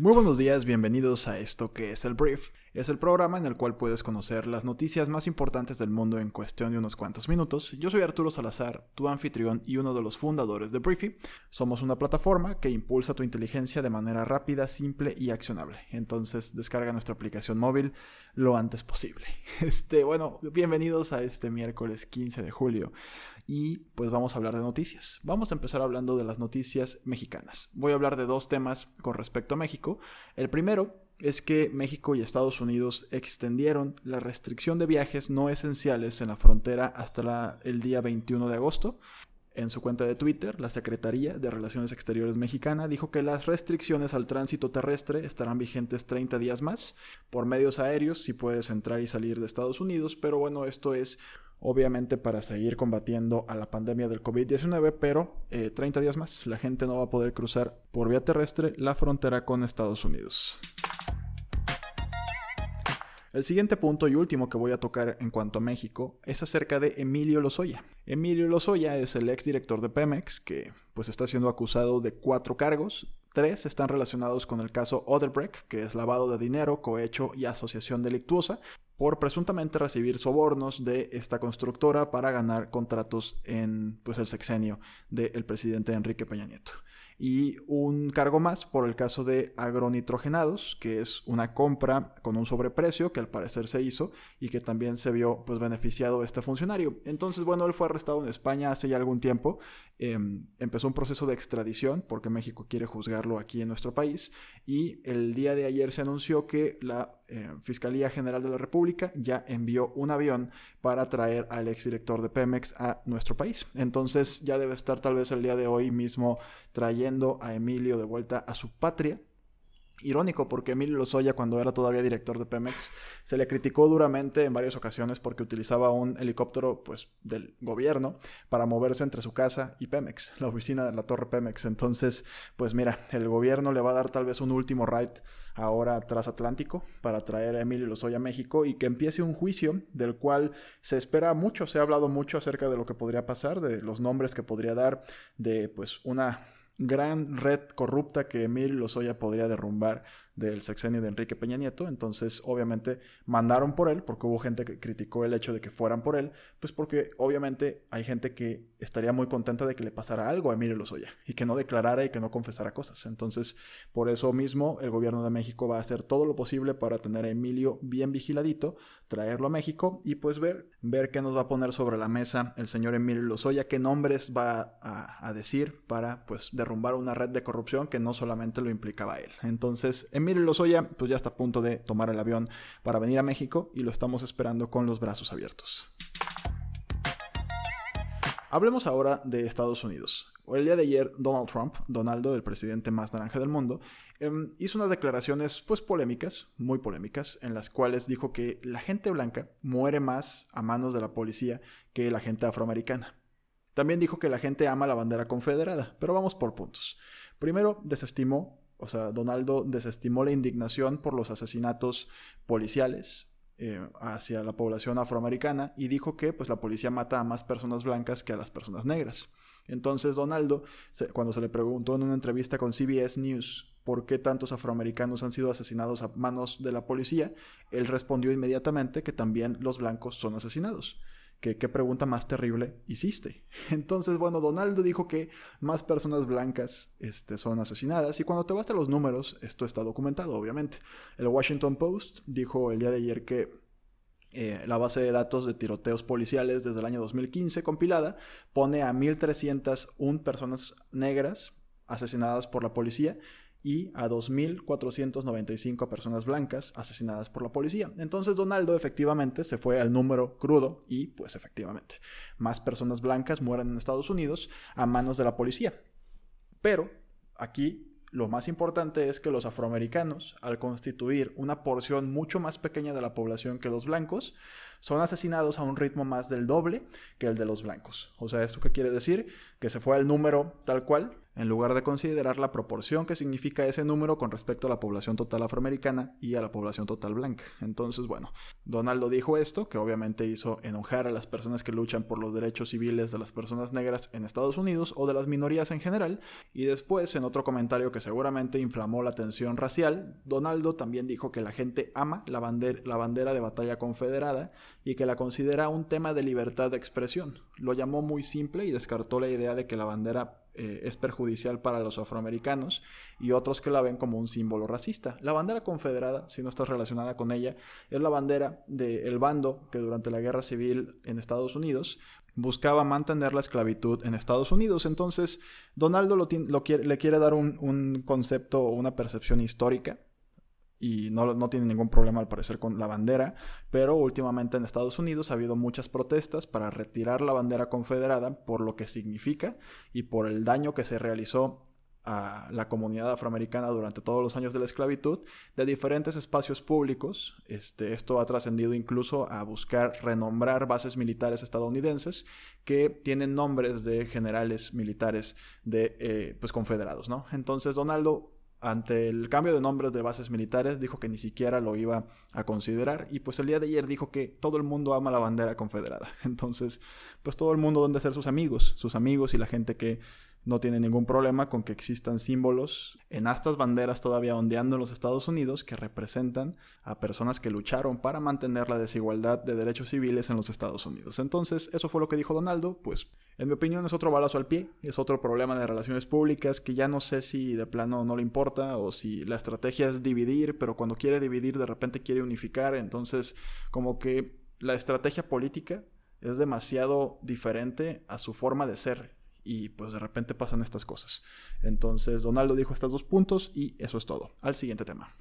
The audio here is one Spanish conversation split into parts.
Muy buenos días, bienvenidos a esto que es el Brief. Es el programa en el cual puedes conocer las noticias más importantes del mundo en cuestión de unos cuantos minutos. Yo soy Arturo Salazar, tu anfitrión y uno de los fundadores de Briefy. Somos una plataforma que impulsa tu inteligencia de manera rápida, simple y accionable. Entonces descarga nuestra aplicación móvil lo antes posible. Este, bueno, bienvenidos a este miércoles 15 de julio y pues vamos a hablar de noticias. Vamos a empezar hablando de las noticias mexicanas. Voy a hablar de dos temas con respecto a México. El primero es que México y Estados Unidos extendieron la restricción de viajes no esenciales en la frontera hasta el día 21 de agosto. En su cuenta de Twitter, la Secretaría de Relaciones Exteriores mexicana dijo que las restricciones al tránsito terrestre estarán vigentes 30 días más. Por medios aéreos si puedes entrar y salir de Estados Unidos, pero bueno, esto es obviamente para seguir combatiendo a la pandemia del COVID-19, pero 30 eh, días más la gente no va a poder cruzar por vía terrestre la frontera con Estados Unidos. El siguiente punto y último que voy a tocar en cuanto a México es acerca de Emilio Lozoya. Emilio Lozoya es el ex director de Pemex que pues está siendo acusado de cuatro cargos. Tres están relacionados con el caso Odebrecht, que es lavado de dinero, cohecho y asociación delictuosa, por presuntamente recibir sobornos de esta constructora para ganar contratos en pues, el sexenio del presidente Enrique Peña Nieto y un cargo más por el caso de agronitrogenados, que es una compra con un sobreprecio que al parecer se hizo y que también se vio pues beneficiado este funcionario. Entonces, bueno, él fue arrestado en España hace ya algún tiempo, em, empezó un proceso de extradición porque México quiere juzgarlo aquí en nuestro país y el día de ayer se anunció que la eh, Fiscalía General de la República ya envió un avión para traer al exdirector de Pemex a nuestro país. Entonces ya debe estar tal vez el día de hoy mismo trayendo a Emilio de vuelta a su patria Irónico porque Emilio Lozoya cuando era todavía director de Pemex se le criticó duramente en varias ocasiones porque utilizaba un helicóptero pues del gobierno para moverse entre su casa y Pemex, la oficina de la torre Pemex. Entonces, pues mira, el gobierno le va a dar tal vez un último ride ahora transatlántico para traer a Emilio Lozoya a México y que empiece un juicio del cual se espera mucho, se ha hablado mucho acerca de lo que podría pasar, de los nombres que podría dar, de pues una gran red corrupta que Emilio Lozoya podría derrumbar del sexenio de Enrique Peña Nieto. Entonces, obviamente, mandaron por él, porque hubo gente que criticó el hecho de que fueran por él, pues porque obviamente hay gente que estaría muy contenta de que le pasara algo a Emilio Lozoya y que no declarara y que no confesara cosas. Entonces, por eso mismo, el gobierno de México va a hacer todo lo posible para tener a Emilio bien vigiladito, traerlo a México y pues ver, ver qué nos va a poner sobre la mesa el señor Emilio Lozoya, qué nombres va a, a decir para pues derrumbar una red de corrupción que no solamente lo implicaba él. Entonces, Emilio Lozoya pues ya está a punto de tomar el avión para venir a México y lo estamos esperando con los brazos abiertos. Hablemos ahora de Estados Unidos. El día de ayer, Donald Trump, Donaldo, el presidente más naranja del mundo, em, hizo unas declaraciones pues polémicas, muy polémicas, en las cuales dijo que la gente blanca muere más a manos de la policía que la gente afroamericana. También dijo que la gente ama la bandera confederada, pero vamos por puntos. Primero, desestimó o sea, Donaldo desestimó la indignación por los asesinatos policiales eh, hacia la población afroamericana y dijo que pues, la policía mata a más personas blancas que a las personas negras. Entonces Donaldo, cuando se le preguntó en una entrevista con CBS News por qué tantos afroamericanos han sido asesinados a manos de la policía, él respondió inmediatamente que también los blancos son asesinados que qué pregunta más terrible hiciste. Entonces, bueno, Donaldo dijo que más personas blancas este, son asesinadas y cuando te vas a los números, esto está documentado, obviamente. El Washington Post dijo el día de ayer que eh, la base de datos de tiroteos policiales desde el año 2015 compilada pone a 1.301 personas negras asesinadas por la policía y a 2.495 personas blancas asesinadas por la policía. Entonces Donaldo efectivamente se fue al número crudo y pues efectivamente más personas blancas mueren en Estados Unidos a manos de la policía. Pero aquí lo más importante es que los afroamericanos, al constituir una porción mucho más pequeña de la población que los blancos, son asesinados a un ritmo más del doble que el de los blancos. O sea, ¿esto qué quiere decir? Que se fue al número tal cual, en lugar de considerar la proporción que significa ese número con respecto a la población total afroamericana y a la población total blanca. Entonces, bueno, Donaldo dijo esto, que obviamente hizo enojar a las personas que luchan por los derechos civiles de las personas negras en Estados Unidos o de las minorías en general, y después, en otro comentario que seguramente inflamó la tensión racial, Donaldo también dijo que la gente ama la, la bandera de batalla confederada y que la considera un tema de libertad de expresión. Lo llamó muy simple y descartó la idea de que la bandera eh, es perjudicial para los afroamericanos y otros que la ven como un símbolo racista. La bandera confederada, si no estás relacionada con ella, es la bandera del bando que durante la guerra civil en Estados Unidos buscaba mantener la esclavitud en Estados Unidos. Entonces, Donaldo lo, le quiere dar un concepto o una percepción histórica y no, no, tiene ningún problema al parecer con la bandera, pero últimamente en Estados Unidos ha habido muchas protestas para retirar la bandera confederada por lo que significa y por el daño que se realizó a la comunidad afroamericana durante todos los años de la esclavitud de diferentes espacios públicos. Este, esto ha trascendido incluso a buscar renombrar bases militares estadounidenses que tienen nombres de generales militares de eh, pues, confederados. ¿no? Entonces Donaldo ante el cambio de nombres de bases militares dijo que ni siquiera lo iba a considerar y pues el día de ayer dijo que todo el mundo ama la bandera confederada. Entonces, pues todo el mundo debe ser sus amigos, sus amigos y la gente que no tiene ningún problema con que existan símbolos en estas banderas todavía ondeando en los Estados Unidos que representan a personas que lucharon para mantener la desigualdad de derechos civiles en los Estados Unidos. Entonces, eso fue lo que dijo Donaldo, pues en mi opinión es otro balazo al pie, es otro problema de relaciones públicas que ya no sé si de plano no le importa o si la estrategia es dividir, pero cuando quiere dividir de repente quiere unificar, entonces como que la estrategia política es demasiado diferente a su forma de ser y pues de repente pasan estas cosas. Entonces Donaldo dijo estos dos puntos y eso es todo. Al siguiente tema.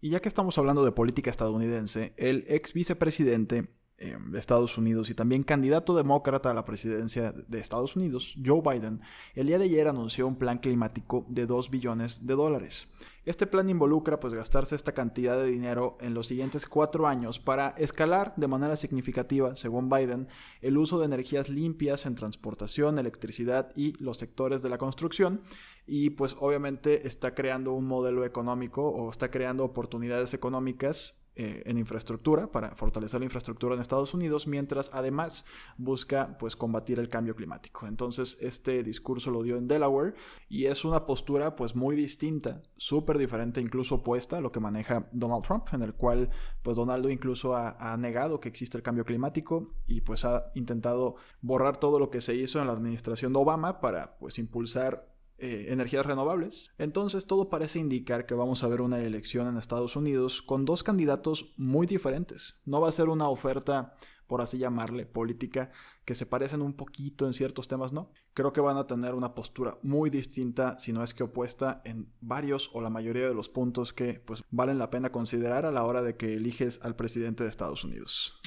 Y ya que estamos hablando de política estadounidense, el ex vicepresidente Em, de Estados Unidos y también candidato demócrata a la presidencia de Estados Unidos, Joe Biden, el día de ayer anunció un plan climático de 2 billones de dólares. Este plan involucra pues gastarse esta cantidad de dinero en los siguientes cuatro años para escalar de manera significativa, según Biden, el uso de energías limpias en transportación, electricidad y los sectores de la construcción y pues obviamente está creando un modelo económico o está creando oportunidades económicas eh, en infraestructura, para fortalecer la infraestructura en Estados Unidos, mientras además busca pues combatir el cambio climático. Entonces este discurso lo dio en Delaware y es una postura pues muy distinta, súper diferente, incluso opuesta a lo que maneja Donald Trump, en el cual pues Donaldo incluso ha, ha negado que existe el cambio climático y pues ha intentado borrar todo lo que se hizo en la administración de Obama para pues impulsar eh, energías renovables. Entonces todo parece indicar que vamos a ver una elección en Estados Unidos con dos candidatos muy diferentes. No va a ser una oferta, por así llamarle, política, que se parecen un poquito en ciertos temas, no. Creo que van a tener una postura muy distinta, si no es que opuesta, en varios o la mayoría de los puntos que pues valen la pena considerar a la hora de que eliges al presidente de Estados Unidos.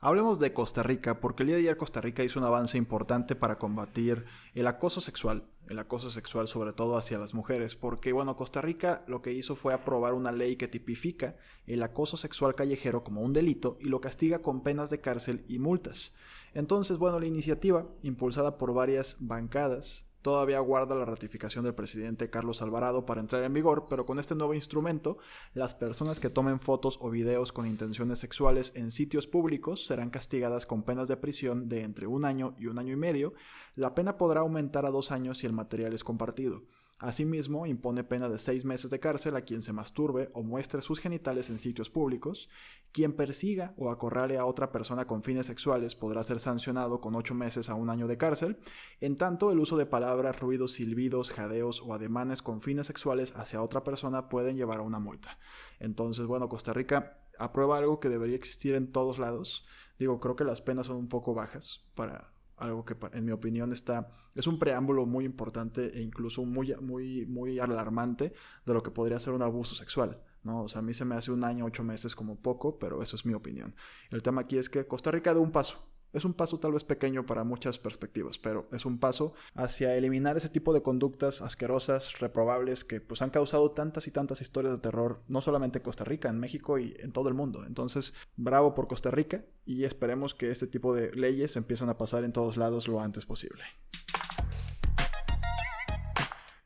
Hablemos de Costa Rica, porque el día de ayer Costa Rica hizo un avance importante para combatir el acoso sexual, el acoso sexual sobre todo hacia las mujeres, porque bueno, Costa Rica lo que hizo fue aprobar una ley que tipifica el acoso sexual callejero como un delito y lo castiga con penas de cárcel y multas. Entonces, bueno, la iniciativa, impulsada por varias bancadas, todavía guarda la ratificación del presidente Carlos Alvarado para entrar en vigor, pero con este nuevo instrumento, las personas que tomen fotos o videos con intenciones sexuales en sitios públicos serán castigadas con penas de prisión de entre un año y un año y medio. La pena podrá aumentar a dos años si el material es compartido. Asimismo, impone pena de seis meses de cárcel a quien se masturbe o muestre sus genitales en sitios públicos. Quien persiga o acorrale a otra persona con fines sexuales podrá ser sancionado con ocho meses a un año de cárcel. En tanto, el uso de palabras, ruidos, silbidos, jadeos o ademanes con fines sexuales hacia otra persona pueden llevar a una multa. Entonces, bueno, Costa Rica aprueba algo que debería existir en todos lados. Digo, creo que las penas son un poco bajas para algo que en mi opinión está es un preámbulo muy importante e incluso muy muy muy alarmante de lo que podría ser un abuso sexual no o sea a mí se me hace un año ocho meses como poco pero eso es mi opinión. El tema aquí es que Costa Rica da un paso Es un paso tal vez pequeño para muchas perspectivas, pero es un paso hacia eliminar ese tipo de conductas asquerosas, reprobables, que pues han causado tantas y tantas historias de terror, no solamente en Costa Rica, en México y en todo el mundo. Entonces, bravo por Costa Rica y esperemos que este tipo de leyes empiecen a pasar en todos lados lo antes posible.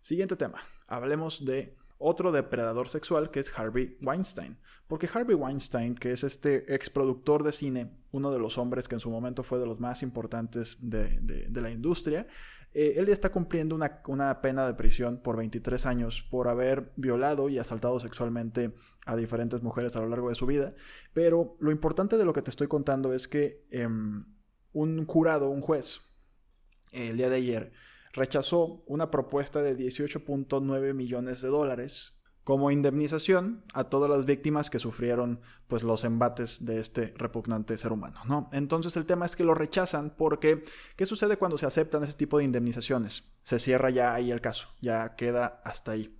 Siguiente tema. Hablemos de otro depredador sexual que es Harvey Weinstein. Porque Harvey Weinstein, que es este ex productor de cine, uno de los hombres que en su momento fue de los más importantes de, la industria, eh, él ya está cumpliendo una, pena de prisión por 23 años por haber violado y asaltado sexualmente a diferentes mujeres a lo largo de su vida. Pero lo importante de lo que te estoy contando es que em, un jurado, un juez, el día de ayer, rechazó una propuesta de 18.9 millones de dólares como indemnización a todas las víctimas que sufrieron pues los embates de este repugnante ser humano, ¿no? Entonces el tema es que lo rechazan porque ¿qué sucede cuando se aceptan ese tipo de indemnizaciones? Se cierra ya ahí el caso, ya queda hasta ahí.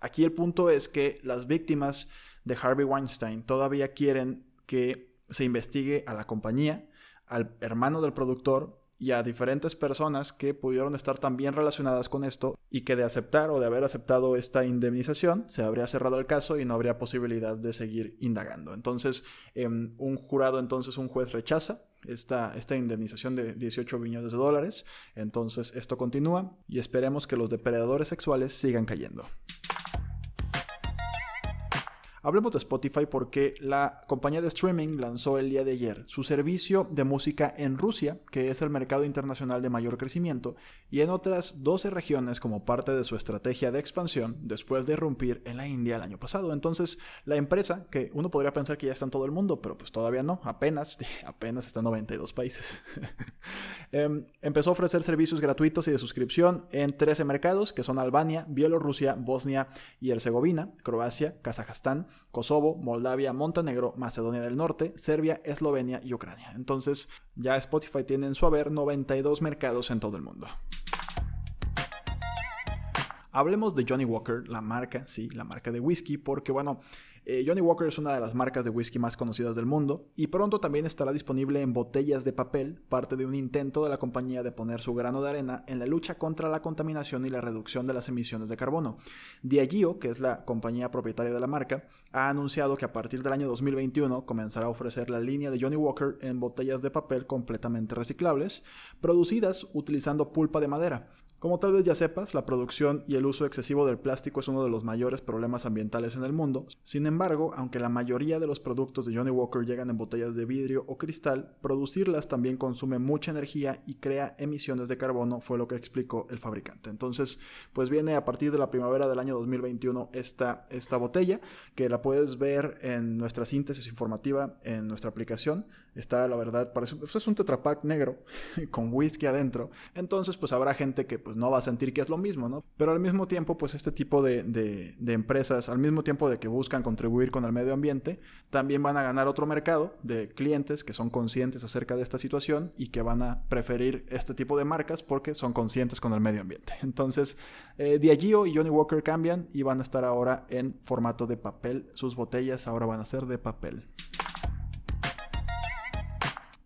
Aquí el punto es que las víctimas de Harvey Weinstein todavía quieren que se investigue a la compañía, al hermano del productor y a diferentes personas que pudieron estar también relacionadas con esto y que de aceptar o de haber aceptado esta indemnización se habría cerrado el caso y no habría posibilidad de seguir indagando. Entonces, em, un jurado, entonces un juez rechaza esta, esta indemnización de 18 millones de dólares. Entonces, esto continúa y esperemos que los depredadores sexuales sigan cayendo. Hablemos de Spotify porque la compañía de streaming lanzó el día de ayer su servicio de música en Rusia, que es el mercado internacional de mayor crecimiento, y en otras 12 regiones como parte de su estrategia de expansión después de irrumpir en la India el año pasado. Entonces, la empresa, que uno podría pensar que ya está en todo el mundo, pero pues todavía no, apenas, apenas está en 92 países. Em, empezó a ofrecer servicios gratuitos y de suscripción en 13 mercados, que son Albania, Bielorrusia, Bosnia y Herzegovina, Croacia, Kazajstán, Kosovo, Moldavia, Montenegro, Macedonia del Norte, Serbia, Eslovenia y Ucrania. Entonces ya Spotify tiene en su haber 92 mercados en todo el mundo. Hablemos de Johnny Walker, la marca, sí, la marca de whisky, porque bueno, eh, Johnny Walker es una de las marcas de whisky más conocidas del mundo y pronto también estará disponible en botellas de papel, parte de un intento de la compañía de poner su grano de arena en la lucha contra la contaminación y la reducción de las emisiones de carbono. Diageo, que es la compañía propietaria de la marca, ha anunciado que a partir del año 2021 comenzará a ofrecer la línea de Johnny Walker en botellas de papel completamente reciclables, producidas utilizando pulpa de madera, como tal vez ya sepas, la producción y el uso excesivo del plástico es uno de los mayores problemas ambientales en el mundo. Sin embargo, aunque la mayoría de los productos de Johnny Walker llegan en botellas de vidrio o cristal, producirlas también consume mucha energía y crea emisiones de carbono, fue lo que explicó el fabricante. Entonces, pues viene a partir de la primavera del año 2021 esta, esta botella, que la puedes ver en nuestra síntesis informativa en nuestra aplicación. Está, la verdad, parece pues es un tetrapack negro con whisky adentro. Entonces, pues habrá gente que pues no va a sentir que es lo mismo, ¿no? Pero al mismo tiempo, pues este tipo de, de, empresas, al mismo tiempo de que buscan contribuir con el medio ambiente, también van a ganar otro mercado de clientes que son conscientes acerca de esta situación y que van a preferir este tipo de marcas porque son conscientes con el medio ambiente. Entonces, eh, Diageo y Johnny Walker cambian y van a estar ahora en formato de papel. Sus botellas ahora van a ser de papel.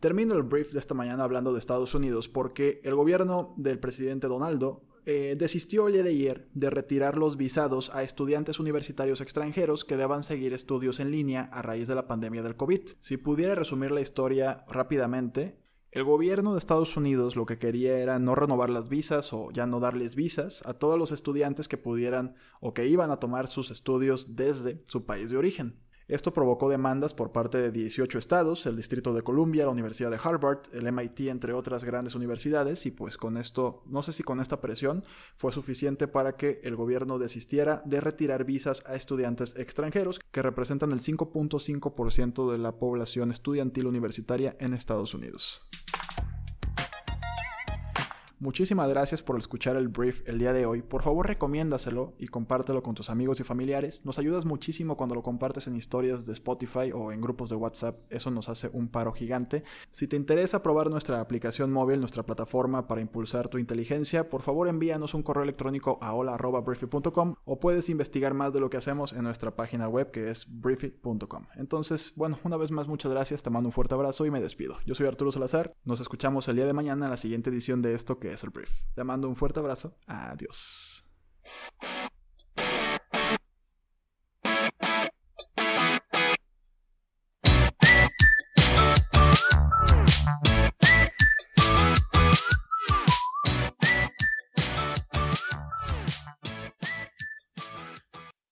Termino el brief de esta mañana hablando de Estados Unidos porque el gobierno del presidente Donaldo eh, desistió el día de ayer de retirar los visados a estudiantes universitarios extranjeros que deban seguir estudios en línea a raíz de la pandemia del COVID. Si pudiera resumir la historia rápidamente, el gobierno de Estados Unidos lo que quería era no renovar las visas o ya no darles visas a todos los estudiantes que pudieran o que iban a tomar sus estudios desde su país de origen. Esto provocó demandas por parte de 18 estados, el Distrito de Columbia, la Universidad de Harvard, el MIT, entre otras grandes universidades, y pues con esto, no sé si con esta presión fue suficiente para que el gobierno desistiera de retirar visas a estudiantes extranjeros, que representan el 5.5% de la población estudiantil universitaria en Estados Unidos. Muchísimas gracias por escuchar el brief el día de hoy. Por favor, recomiéndaselo y compártelo con tus amigos y familiares. Nos ayudas muchísimo cuando lo compartes en historias de Spotify o en grupos de WhatsApp. Eso nos hace un paro gigante. Si te interesa probar nuestra aplicación móvil, nuestra plataforma para impulsar tu inteligencia, por favor envíanos un correo electrónico a hola.briefy.com o puedes investigar más de lo que hacemos en nuestra página web que es briefy.com. Entonces, bueno, una vez más muchas gracias, te mando un fuerte abrazo y me despido. Yo soy Arturo Salazar. Nos escuchamos el día de mañana en la siguiente edición de esto que Te mando un fuerte abrazo. Adiós.